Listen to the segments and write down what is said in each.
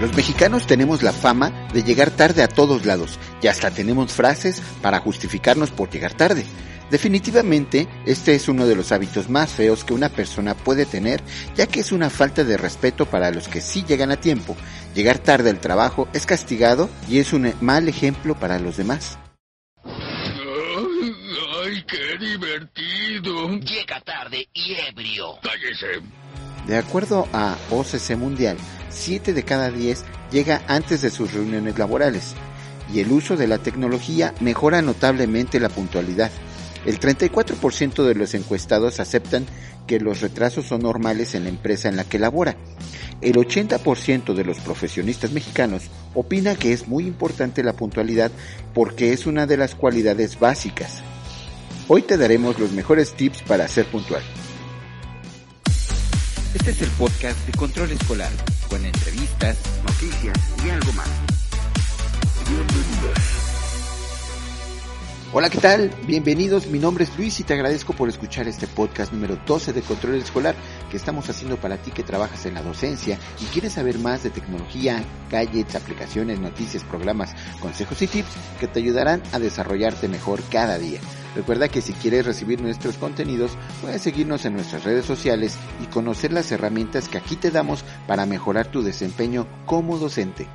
Los mexicanos tenemos la fama de llegar tarde a todos lados y hasta tenemos frases para justificarnos por llegar tarde. Definitivamente, este es uno de los hábitos más feos que una persona puede tener, ya que es una falta de respeto para los que sí llegan a tiempo. Llegar tarde al trabajo es castigado y es un mal ejemplo para los demás. ¡Ay, qué divertido! Llega tarde y ebrio. ¡Cállese! De acuerdo a OCC Mundial, 7 de cada 10 llega antes de sus reuniones laborales y el uso de la tecnología mejora notablemente la puntualidad. El 34% de los encuestados aceptan que los retrasos son normales en la empresa en la que labora. El 80% de los profesionistas mexicanos opina que es muy importante la puntualidad porque es una de las cualidades básicas. Hoy te daremos los mejores tips para ser puntual. Este es el podcast de Control Escolar, con entrevistas, noticias y algo más. Hola, ¿qué tal? Bienvenidos, mi nombre es Luis y te agradezco por escuchar este podcast número 12 de Control Escolar que estamos haciendo para ti que trabajas en la docencia y quieres saber más de tecnología, gadgets, aplicaciones, noticias, programas, consejos y tips que te ayudarán a desarrollarte mejor cada día. Recuerda que si quieres recibir nuestros contenidos, puedes seguirnos en nuestras redes sociales y conocer las herramientas que aquí te damos para mejorar tu desempeño como docente.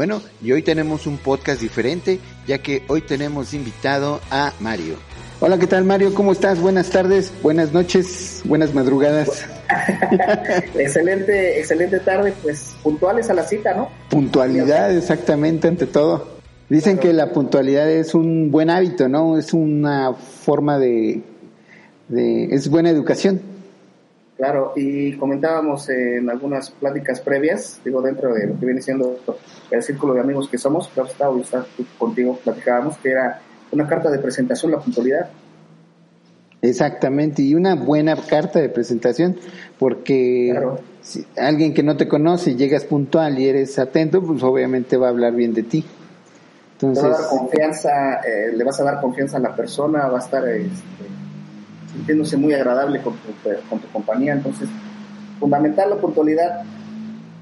Bueno, y hoy tenemos un podcast diferente, ya que hoy tenemos invitado a Mario. Hola, ¿qué tal Mario? ¿Cómo estás? Buenas tardes, buenas noches, buenas madrugadas. excelente, excelente tarde, pues puntuales a la cita, ¿no? Puntualidad, exactamente, ante todo. Dicen que la puntualidad es un buen hábito, ¿no? Es una forma de, de es buena educación. Claro, y comentábamos en algunas pláticas previas, digo, dentro de lo que viene siendo el círculo de amigos que somos, que estado y está contigo, platicábamos que era una carta de presentación, la puntualidad. Exactamente, y una buena carta de presentación, porque Claro. si alguien que no te conoce llegas puntual y eres atento, pues obviamente va a hablar bien de ti. Te va a Entonces, dar confianza, eh, le vas a dar confianza a la persona, va a estar este, sintiéndose muy agradable con tu, con tu compañía. Entonces, fundamental la puntualidad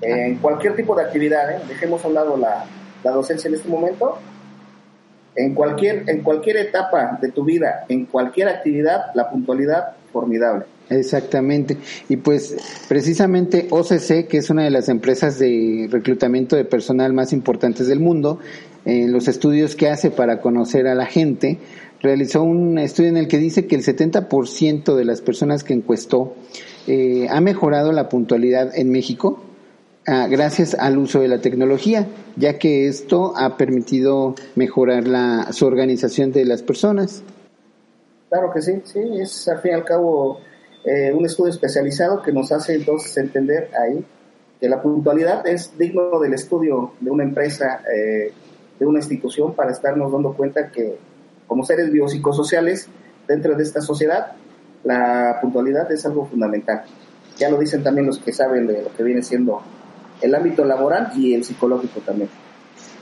en cualquier tipo de actividad. ¿eh? Dejemos a un lado la, la docencia en este momento. En cualquier, en cualquier etapa de tu vida, en cualquier actividad, la puntualidad formidable. Exactamente. Y pues precisamente OCC, que es una de las empresas de reclutamiento de personal más importantes del mundo, en los estudios que hace para conocer a la gente, realizó un estudio en el que dice que el 70% de las personas que encuestó eh, ha mejorado la puntualidad en México ah, gracias al uso de la tecnología, ya que esto ha permitido mejorar la, su organización de las personas. Claro que sí, sí, es al fin y al cabo eh, un estudio especializado que nos hace entonces entender ahí que la puntualidad es digno del estudio de una empresa, eh, de una institución, para estarnos dando cuenta que como seres biopsicosociales dentro de esta sociedad, la puntualidad es algo fundamental. Ya lo dicen también los que saben de lo que viene siendo el ámbito laboral y el psicológico también.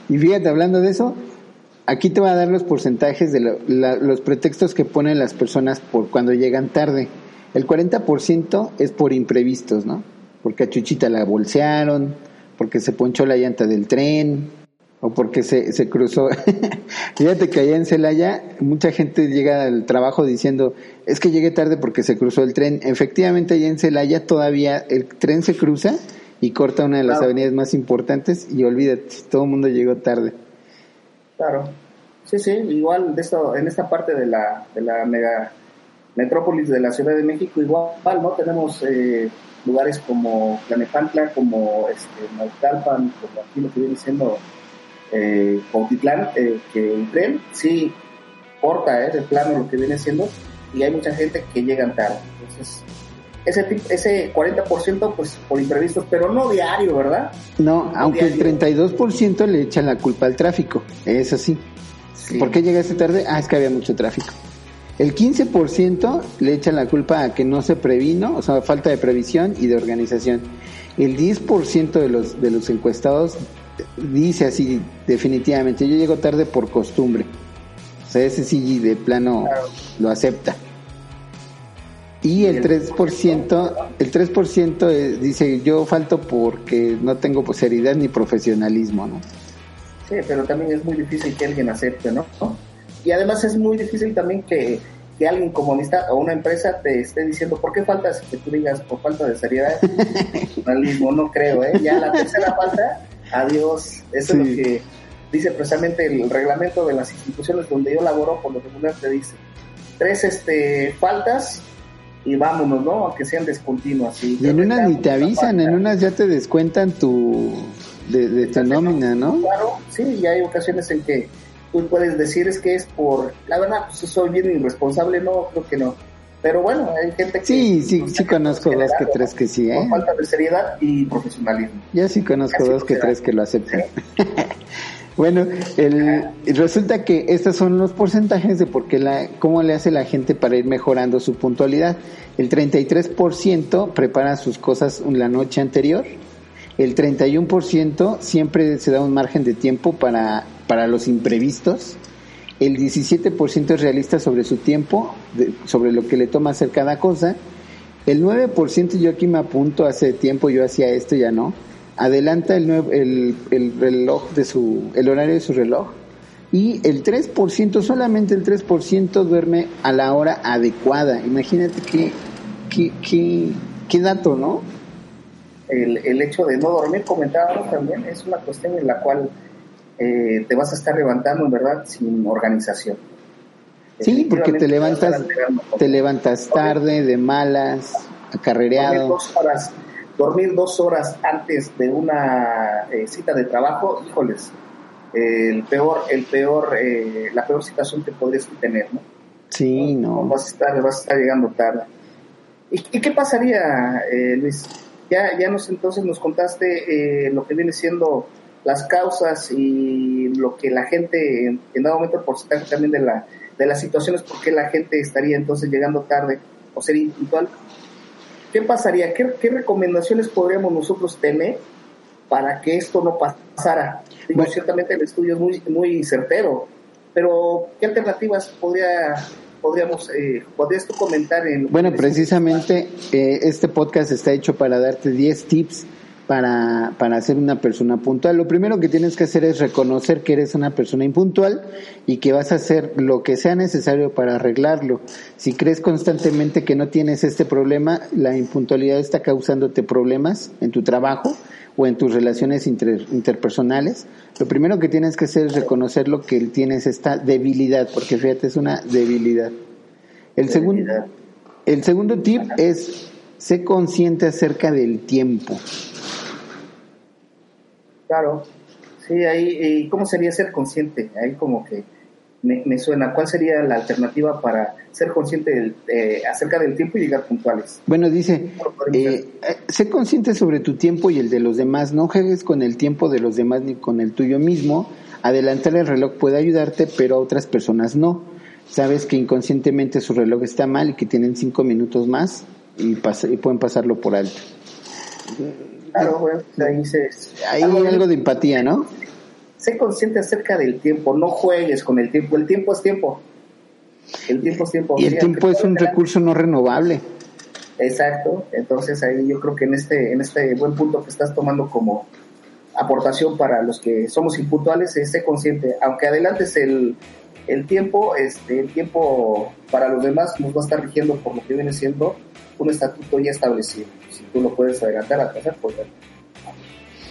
Y fíjate, hablando de eso, aquí te va a dar los porcentajes de lo- los pretextos que ponen las personas por cuando llegan tarde. El 40% es por imprevistos, ¿no? Porque a Chuchita la bolsearon, porque se ponchó la llanta del tren, o porque se, se cruzó. Fíjate que allá en Celaya mucha gente llega al trabajo diciendo, es que llegué tarde porque se cruzó el tren. Efectivamente, allá en Celaya todavía el tren se cruza y corta una de las Claro. avenidas más importantes y olvídate, todo el mundo llegó tarde. Claro. Sí, sí, igual de esto, en esta parte de la, de la mega metrópolis de la Ciudad de México, igual, ¿no? Tenemos eh, lugares como Tlanepantla, como este, Naucalpan, como aquí lo que viene siendo eh, Cuautitlán, eh, que el tren sí corta, ¿eh? De plano lo que viene siendo, y hay mucha gente que llegan tarde. Entonces, ese, ese 40% pues por imprevistos, pero no diario, ¿verdad? No, aunque el diario. 32% le echa la culpa al tráfico, es así. Sí. ¿Por qué llegaste tarde? Ah, es que había mucho tráfico. El 15% le echa la culpa a que no se previno, o sea, falta de previsión y de organización. El 10% de los, de los encuestados dice así definitivamente, yo llego tarde por costumbre. O sea, ese sí de plano Claro. lo acepta. Y el 3%, el 3% eh, dice, yo falto porque no tengo pues, seriedad ni profesionalismo, ¿no? Sí, pero también es muy difícil que alguien acepte, ¿no? Y además es muy difícil también que, que alguien como amistad o una empresa te esté diciendo, ¿por qué faltas? Que tú digas, por falta de seriedad, profesionalismo, no creo, ¿eh? Ya la tercera falta, adiós. Eso es lo que dice precisamente el reglamento de las instituciones donde yo laboro, por lo regular te dice, tres este, faltas y vámonos, ¿no? Aunque sean descontinuas. Y en unas ni te avisan, en unas ya te descuentan tu de, de tu nómina, ¿no? Claro, sí, y hay ocasiones en que tú puedes decir es que es por, la verdad, pues soy bien irresponsable, no, creo que no. Pero bueno, hay gente que... Sí, sí, sí conozco dos que tres que sí, ¿eh? falta de seriedad y profesionalismo. Yo sí conozco dos que tres que lo aceptan. bueno, el, resulta que estos son los porcentajes de por qué la, cómo le hace la gente para ir mejorando su puntualidad. El 33% prepara sus cosas la noche anterior. El 31% siempre se da un margen de tiempo para, para los imprevistos. El 17% es realista sobre su tiempo, de- sobre lo que le toma hacer cada cosa. El 9% yo aquí me apunto hace tiempo, yo hacía esto, ya no. Adelanta el, el, el reloj de su, el horario de su reloj. Y el 3%, solamente el 3% duerme a la hora adecuada. Imagínate qué, qué, qué, qué dato, ¿no? El, el hecho de no dormir, comentábamos también, es una cuestión en la cual eh, te vas a estar levantando, en verdad, sin organización. Sí, porque te levantas, te levantas tarde, de malas, dormir acarrereado. dos horas, dormir dos horas antes de una eh, cita de trabajo, híjoles, eh, el peor, el peor, eh, la peor situación que podrías tener, ¿no? Sí, no. Vas a estar, vas a estar llegando tarde. ¿Y, y qué pasaría, eh, Luis? Ya, ya nos entonces nos contaste lo que viene siendo las causas y lo que la gente, en, dado momento el porcentaje también de la de las situaciones por qué la gente estaría entonces llegando tarde o sería impuntual. ¿Qué pasaría? ¿Qué, qué recomendaciones podríamos nosotros tener para que esto no pasara? Digo, Bueno. ciertamente el estudio es muy, muy certero, pero ¿qué alternativas podría, podríamos, eh, podrías tú comentar en... Bueno, precisamente eh, este podcast está hecho para darte 10 tips para, para ser una persona puntual. Lo primero que tienes que hacer es reconocer que eres una persona impuntual y que vas a hacer lo que sea necesario para arreglarlo. Si crees constantemente que no tienes este problema, la impuntualidad está causándote problemas en tu trabajo o en tus relaciones inter- interpersonales, lo primero que tienes que hacer es reconocer lo que tienes esta debilidad, porque fíjate, es una debilidad. El segundo, el segundo tip es sé consciente acerca del tiempo. Claro, sí, ahí, ¿y ¿cómo sería ser consciente? Ahí como que me, me suena, ¿cuál sería la alternativa para ser consciente del, eh, acerca del tiempo y llegar puntuales? Bueno, dice, ¿Cómo lo podemos eh, eh, sé consciente sobre tu tiempo y el de los demás, no juegues con el tiempo de los demás ni con el tuyo mismo. Adelantar el reloj puede ayudarte, pero a otras personas no. Sabes que inconscientemente su reloj está mal y que tienen cinco minutos más y, pas- y pueden pasarlo por alto. Claro, bueno, ahí se... Hay algo- algo de empatía, ¿no? Sé consciente acerca del tiempo, no juegues con el tiempo, el tiempo es tiempo. El tiempo es tiempo. Y el Mira, tiempo es un recurso no renovable. Exacto, entonces ahí yo creo que en este, en este buen punto que estás tomando como aportación para los que somos impuntuales, es ser consciente, aunque adelantes el, el tiempo, este, el tiempo para los demás nos va a estar rigiendo por lo que viene siendo un estatuto ya establecido. Si tú lo puedes adelantar, atrasar, pues.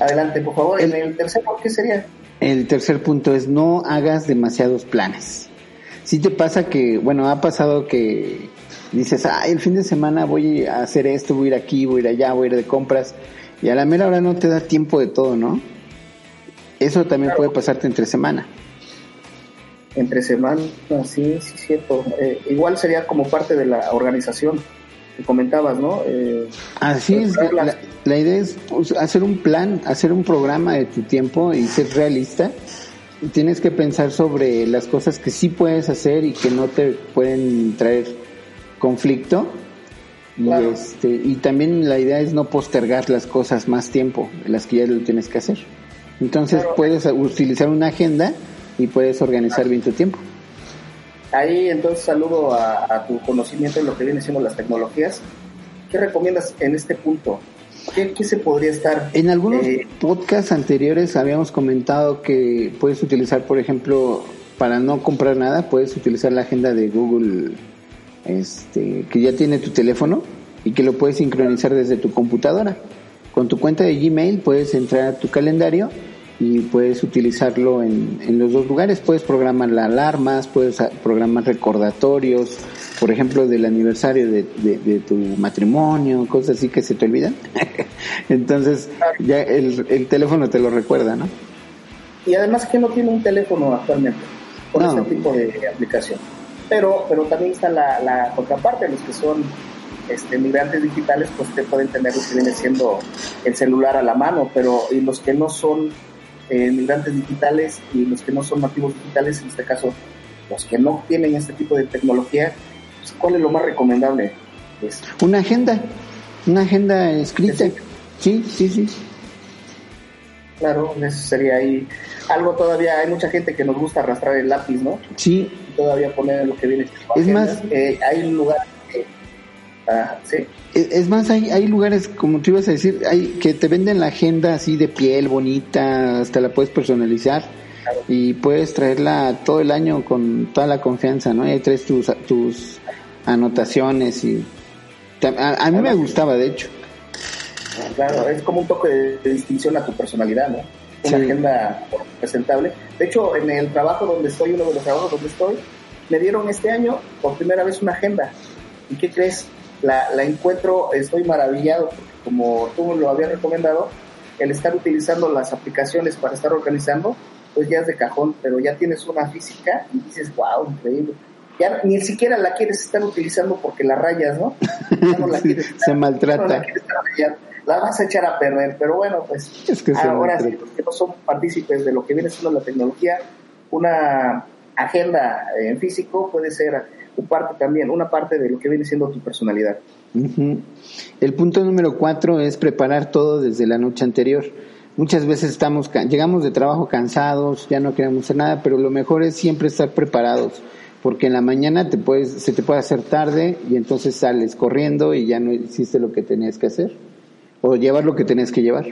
Adelante, por favor. El- en el tercero, ¿qué sería? El tercer punto es no hagas demasiados planes. Si te pasa que, bueno, ha pasado que dices, ay, el fin de semana voy a hacer esto, voy a ir aquí, voy a ir allá, voy a ir de compras, y a la mera hora no te da tiempo de todo, ¿no? Eso también Claro. puede pasarte entre semana. Entre semana, sí, sí, cierto. Eh, igual sería como parte de la organización. Que comentabas, ¿no? Eh, Así es, la, la idea es pues, hacer un plan, hacer un programa de tu tiempo y ser realista. Tienes que pensar sobre las cosas que sí puedes hacer y que no te pueden traer conflicto. Y, este, y también la idea es no postergar las cosas más tiempo, las que ya lo tienes que hacer. Entonces Claro. puedes utilizar una agenda y puedes organizar bien tu tiempo. Ahí entonces saludo a, a tu conocimiento en lo que viene siendo las tecnologías. ¿Qué recomiendas en este punto? ¿Qué, qué se podría estar? En algunos eh, podcasts anteriores habíamos comentado que puedes utilizar, por ejemplo, para no comprar nada, puedes utilizar la agenda de Google, este, que ya tiene tu teléfono y que lo puedes sincronizar desde tu computadora. Con tu cuenta de Gmail puedes entrar a tu calendario y puedes utilizarlo en, en los dos lugares. Puedes programar las alarmas, puedes a- programar recordatorios, por ejemplo, del aniversario de, de- de tu matrimonio, cosas así que se te olvidan. Entonces, ya el, el teléfono te lo recuerda, ¿no? y además que no tiene un teléfono actualmente con No. este tipo de aplicación. Pero, pero también está la, la contraparte, los que son este, migrantes digitales, pues te pueden tener lo que viene siendo el celular a la mano, pero y los que no son eh, migrantes digitales y los que no son nativos digitales, en este caso, los que no tienen este tipo de tecnología, pues, ¿cuál es lo más recomendable? Pues, Una agenda, una agenda escrita. Sí. Sí, sí, sí. claro, eso sería ahí algo todavía, hay mucha gente que nos gusta arrastrar el lápiz, ¿no? Sí, todavía poner lo que viene. Es más- Eh, hay un lugar que, ah, sí, Es es más, hay, hay lugares, como tú ibas a decir, hay que te venden la agenda así de piel bonita, hasta la puedes personalizar y puedes traerla todo el año con toda la confianza, ¿no? Y ahí traes tus, tus anotaciones y... A, a mí me gustaba, de hecho. claro, es como un toque de, de distinción a tu personalidad, ¿no? Una Sí. agenda presentable. De hecho, en el trabajo donde estoy, uno de los trabajos donde estoy, me dieron este año por primera vez una agenda. ¿Y qué crees? La, la encuentro, estoy maravillado, porque como tú lo habías recomendado, el estar utilizando las aplicaciones para estar organizando, pues ya es de cajón, pero ya tienes una física y dices, wow, increíble. Ya ni siquiera la quieres estar utilizando porque la rayas, ¿no? Ya no la Sí, quieres se maltrata. no la estar. La vas a echar a perder, pero bueno, pues Es que ahora sí, los que no son partícipes de lo que viene siendo la tecnología, una agenda en físico puede ser un parte también, una parte de lo que viene siendo tu personalidad. El punto número cuatro es preparar todo desde la noche anterior. Muchas veces estamos, llegamos de trabajo cansados, ya no queremos hacer nada, pero lo mejor es siempre estar preparados, porque en la mañana te puedes, se te puede hacer tarde y entonces sales corriendo y ya no hiciste lo que tenías que hacer, o llevar lo que tenías que llevar.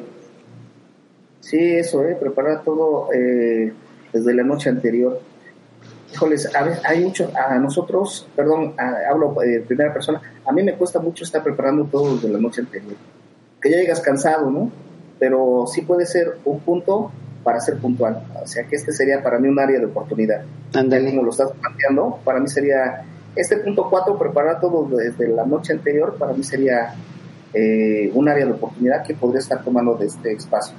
Sí, eso, ¿eh? preparar todo eh, desde la noche anterior. Híjoles, a ver, hay mucho, a nosotros, perdón, a- hablo eh, en primera persona, a mí me cuesta mucho estar preparando todo desde la noche anterior. Que ya llegas cansado, ¿no? Pero sí puede ser un punto para ser puntual. O sea, que este sería para mí un área de oportunidad. Ándale. Como lo estás planteando, para mí sería, este punto 4, preparar todo desde la noche anterior, para mí sería eh, un área de oportunidad que podría estar tomando de este espacio.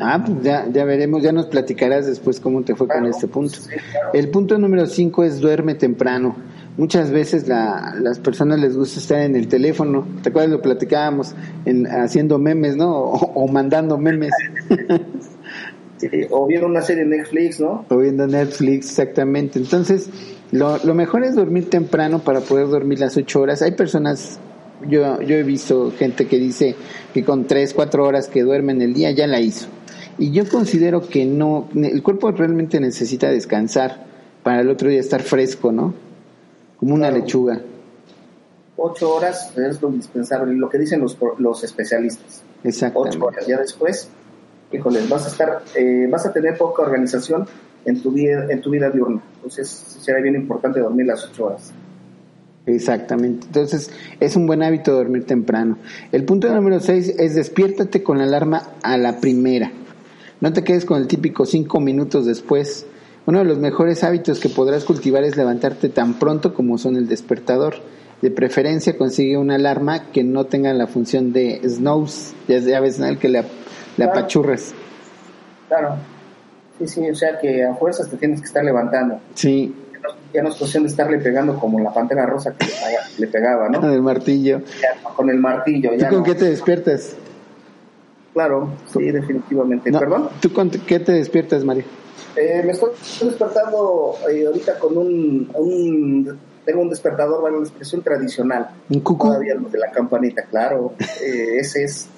Ah, pues ya, ya veremos, ya nos platicarás después cómo te fue con este punto. sí, claro. El punto número 5 es duerme temprano. Muchas veces la, las personas les gusta estar en el teléfono. ¿Te acuerdas? Lo platicábamos en, haciendo memes, ¿no? O, o mandando memes. Sí, o vieron una serie en Netflix, ¿no? o viendo Netflix, exactamente. Entonces, lo, lo mejor es dormir temprano para poder dormir las 8 horas. Hay personas, yo, yo he visto gente que dice que con 3, 4 horas que duerme en el día ya la hizo. Y yo considero que no, el cuerpo realmente necesita descansar para el otro día estar fresco, ¿no? Como una Claro. lechuga. Ocho horas es lo indispensable, lo que dicen los, los especialistas. Exactamente. Ocho horas. Ya después, híjoles, vas a estar, eh, vas a tener poca organización en tu vida, en tu vida diurna. Entonces, será bien importante dormir las ocho horas. Exactamente. Entonces, es un buen hábito dormir temprano. El punto número 6 es despiértate con la alarma a la primera. No te quedes con el típico cinco minutos después. Uno de los mejores hábitos que podrás cultivar es levantarte tan pronto como son el despertador. De preferencia consigue una alarma que no tenga la función de snooze, ya sabes, ¿no? el que le, le Claro. Sí, sí, o sea que a fuerzas te tienes que estar levantando. Sí, ya no es cuestión de estarle pegando como la pantera rosa que le, pega- le pegaba, ¿no? Con el martillo. Ya, con el martillo, ¿Tú ya. con no. qué te despiertas? Claro, sí, definitivamente. No, ¿Perdón? ¿Tú con qué te despiertas, Mario? Eh, me estoy despertando eh, ahorita con un, un- Tengo un despertador, vale, una expresión tradicional. ¿Un cucú? Todavía lo de la campanita, claro. Eh, ese es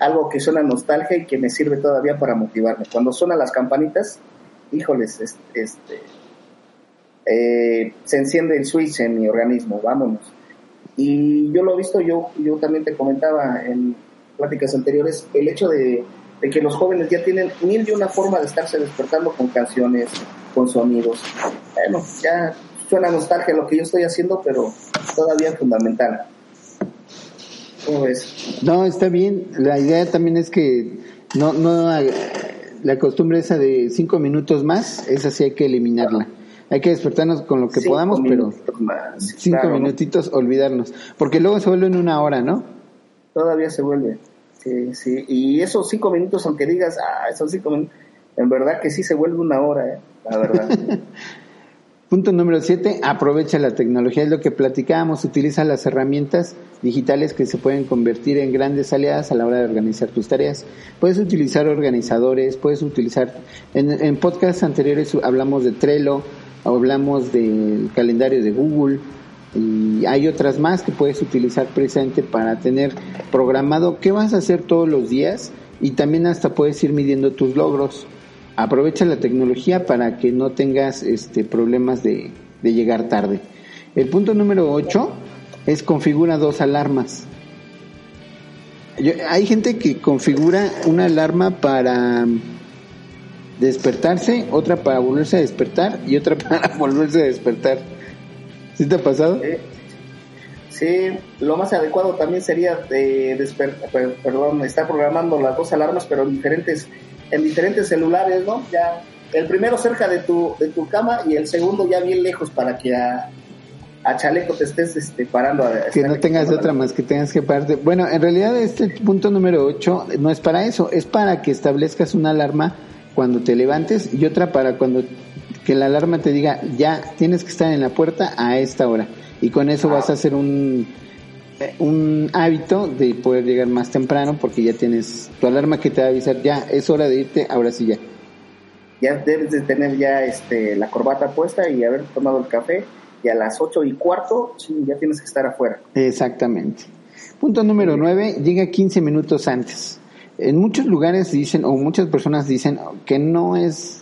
algo que suena nostalgia y que me sirve todavía para motivarme. Cuando suenan las campanitas, híjoles, es- este, eh, se enciende el switch en mi organismo, vámonos. Y yo lo he visto, yo, yo también te comentaba en pláticas anteriores, el hecho de, de que los jóvenes ya tienen mil y una forma de estarse despertando con canciones, con sonidos. Bueno, ya suena nostalgia lo que yo estoy haciendo, pero todavía fundamental. ¿Cómo ves? No, está bien. La idea también es que no, no la costumbre esa de cinco minutos más, esa sí hay que eliminarla. Hay que despertarnos con lo que Cinco podamos, pero más, cinco claro, ¿no? minutitos olvidarnos, porque luego se vuelve en una hora, ¿no? Todavía se vuelve. Sí, sí. Y esos cinco minutos, aunque digas, ah, esos cinco minutos, en verdad que sí se vuelve una hora, eh, la verdad. Punto número siete, aprovecha la tecnología, es lo que platicábamos, utiliza las herramientas digitales que se pueden convertir en grandes aliadas a la hora de organizar tus tareas. Puedes utilizar organizadores, puedes utilizar, en, en podcasts anteriores hablamos de Trello, hablamos del calendario de Google, y hay otras más que puedes utilizar precisamente para tener programado qué vas a hacer todos los días y también hasta puedes ir midiendo tus logros. Aprovecha la tecnología para que no tengas este problemas de, de llegar tarde. El punto número 8 es configura dos alarmas. Hay gente que configura una alarma para despertarse, otra para volverse a despertar y otra para volverse a despertar. ¿Sí te ha pasado? Eh, Sí, lo más adecuado también sería de desper- per- perdón, estar programando las dos alarmas, pero en diferentes, en diferentes celulares, ¿no? Ya el primero cerca de tu, de tu cama y el segundo ya bien lejos para que a, a chaleco te estés este, parando. A, que no tengas de otra más que tengas que pararte. Bueno, en realidad este punto número 8 no es para eso, es para que establezcas una alarma cuando te levantes y otra para cuando que la alarma te diga ya tienes que estar en la puerta a esta hora y con eso vas a hacer un un hábito de poder llegar más temprano porque ya tienes tu alarma que te va a avisar ya es hora de irte, ahora sí ya. Ya debes de tener ya este, la corbata puesta y haber tomado el café y a las ocho y cuarto sí, ya tienes que estar afuera. Exactamente. Punto número 9, llega 15 minutos antes. En muchos lugares dicen, o muchas personas dicen que no es,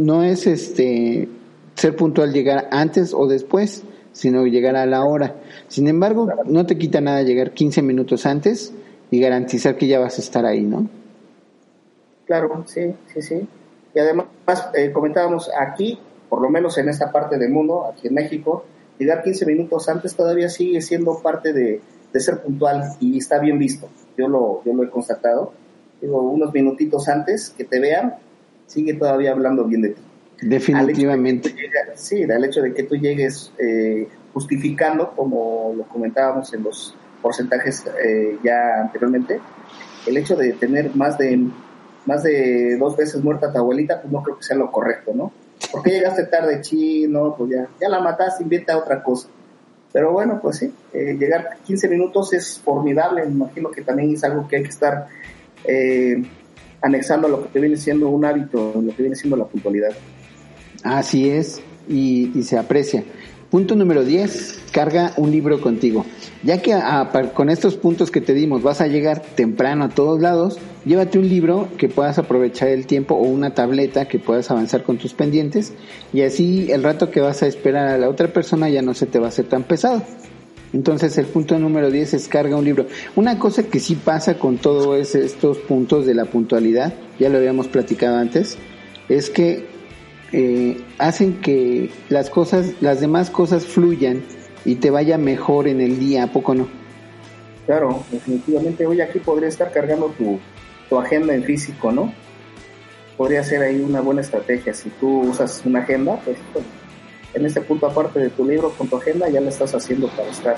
no es este, ser puntual llegar antes o después, sino llegar a la hora. Sin embargo, no te quita nada llegar 15 minutos antes y garantizar que ya vas a estar ahí, ¿no? Claro, sí, sí, sí. Y además, eh, comentábamos aquí, por lo menos en esta parte del mundo, aquí en México, llegar 15 minutos antes todavía sigue siendo parte de, de ser puntual y está bien visto. Yo lo, yo lo he constatado. Digo, unos minutitos antes que te vean, sigue todavía hablando bien de ti. Definitivamente. Al de sí, al hecho de que tú llegues eh, justificando, como lo comentábamos en los porcentajes eh, ya anteriormente, el hecho de tener más de más de dos veces muerta tu abuelita, pues no creo que sea lo correcto, ¿no? ¿Por qué llegaste tarde, chino? Pues ya, ya la mataste, inventa otra cosa. Pero bueno, pues sí, eh, llegar 15 minutos es formidable, me imagino que también es algo que hay que estar eh, anexando a lo que viene siendo un hábito, lo que viene siendo la puntualidad. Así es, y, y se aprecia. Punto número 10, carga un libro contigo. Ya que a- par- con estos puntos que te dimos vas a llegar temprano a todos lados, llévate un libro que puedas aprovechar el tiempo o una tableta que puedas avanzar con tus pendientes y así el rato que vas a esperar a la otra persona ya no se te va a hacer tan pesado. Entonces el punto número 10 es carga un libro. Una cosa que sí pasa con todos estos puntos de la puntualidad, ya lo habíamos platicado antes, es que eh, hacen que las cosas, las demás cosas fluyan y te vaya mejor en el día, ¿a poco no? Claro, definitivamente. Hoy aquí podría estar cargando tu, tu agenda en físico, ¿no? Podría ser ahí una buena estrategia. Si tú usas una agenda, pues pues, en este punto aparte de tu libro con tu agenda ya la estás haciendo para estar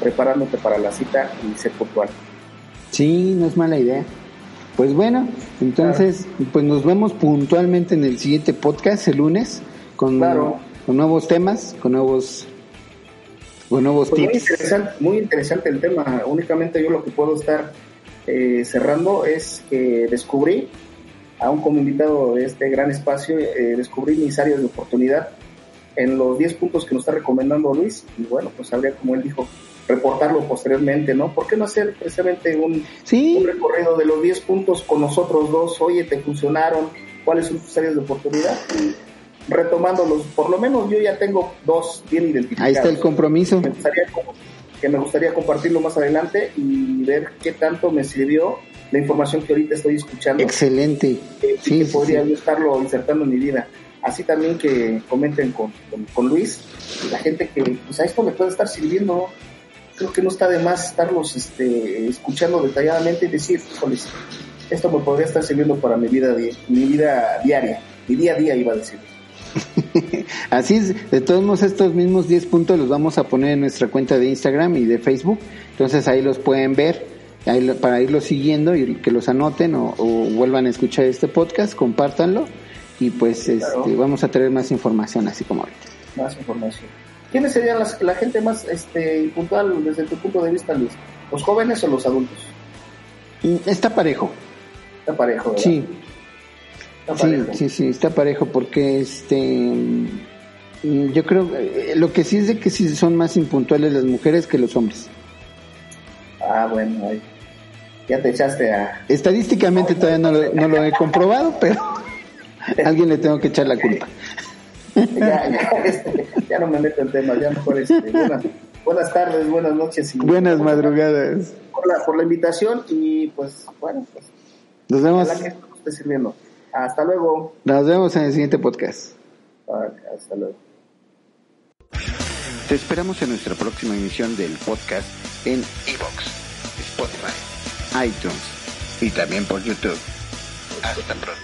preparándote para la cita y ser puntual. Sí, no es mala idea. Pues bueno, entonces, pues nos vemos puntualmente en el siguiente podcast el lunes con Claro. con nuevos temas, con nuevos, con nuevos Pues muy tips. interesante, muy interesante el tema. Únicamente yo lo que puedo estar eh, cerrando es que descubrí, aún como invitado de este gran espacio, eh, descubrí mis áreas de oportunidad en los 10 puntos que nos está recomendando Luis. Y bueno, pues habría, como él dijo, reportarlo posteriormente, ¿no? ¿Por qué no hacer precisamente un, un Sí, recorrido de los 10 puntos con nosotros dos? Oye, ¿te funcionaron? ¿Cuáles son tus áreas de oportunidad? Y retomándolos, por lo menos yo ya tengo dos bien identificados ahí está el compromiso. me gustaría que me gustaría compartirlo más adelante y ver qué tanto me sirvió la información que ahorita estoy escuchando Excelente. que, Sí, que sí, podría sí. yo estarlo insertando en mi vida así también que comenten con, Luis la gente que pues a esto me puede estar sirviendo creo que no está de más estarlos este, escuchando detalladamente y decir híjoles esto me podría estar sirviendo para mi vida mi vida diaria mi día a día iba a decir. Así es, de todos modos estos mismos 10 puntos los vamos a poner en nuestra cuenta de Instagram y de Facebook, entonces ahí los pueden ver ahí para irlos siguiendo y que los anoten o, o vuelvan a escuchar este podcast, compártanlo y pues Claro. este, vamos a tener más información así como ahorita. más información. ¿Quiénes serían las, la gente más este, puntual desde tu punto de vista, Luis? ¿Los jóvenes o los adultos? Y Está parejo, Está parejo, ¿verdad? sí, Está sí, parejo. sí, sí, está parejo porque este mm, yo creo eh, lo que sí es de que sí son más impuntuales las mujeres que los hombres. Ah, bueno, ya te echaste a... Estadísticamente todavía no lo, no lo he comprobado, pero alguien le tengo que echar la culpa. Ya, ya, este, ya no me meto en temas, ya mejor este, buenas, buenas tardes, buenas noches. Y, Buenas madrugadas. Por la, por la invitación y pues, bueno, pues, Nos vemos, ojalá que esto nos esté sirviendo. Hasta luego. nos vemos en el siguiente podcast. Hasta luego. Te esperamos en nuestra próxima emisión del podcast en Evox, Spotify iTunes. y también por YouTube. Hasta pronto.